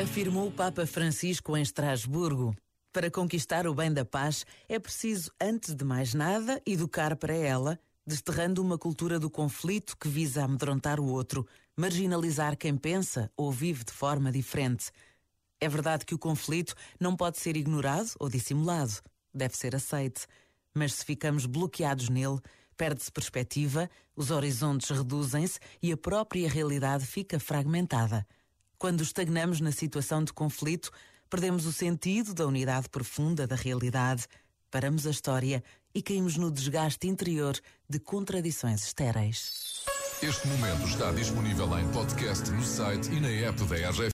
Afirmou o Papa Francisco em Estrasburgo. Para conquistar o bem da paz, é preciso, antes de mais nada, educar para ela, desterrando uma cultura do conflito que visa amedrontar o outro, marginalizar quem pensa ou vive de forma diferente. É verdade que o conflito não pode ser ignorado ou dissimulado, deve ser aceite. Mas se ficamos bloqueados nele, perde-se perspectiva, os horizontes reduzem-se e a própria realidade fica fragmentada. Quando estagnamos na situação de conflito, perdemos o sentido da unidade profunda da realidade, paramos a história e caímos no desgaste interior de contradições estéreis. Este momento está disponível em podcast no site e na app da RGF.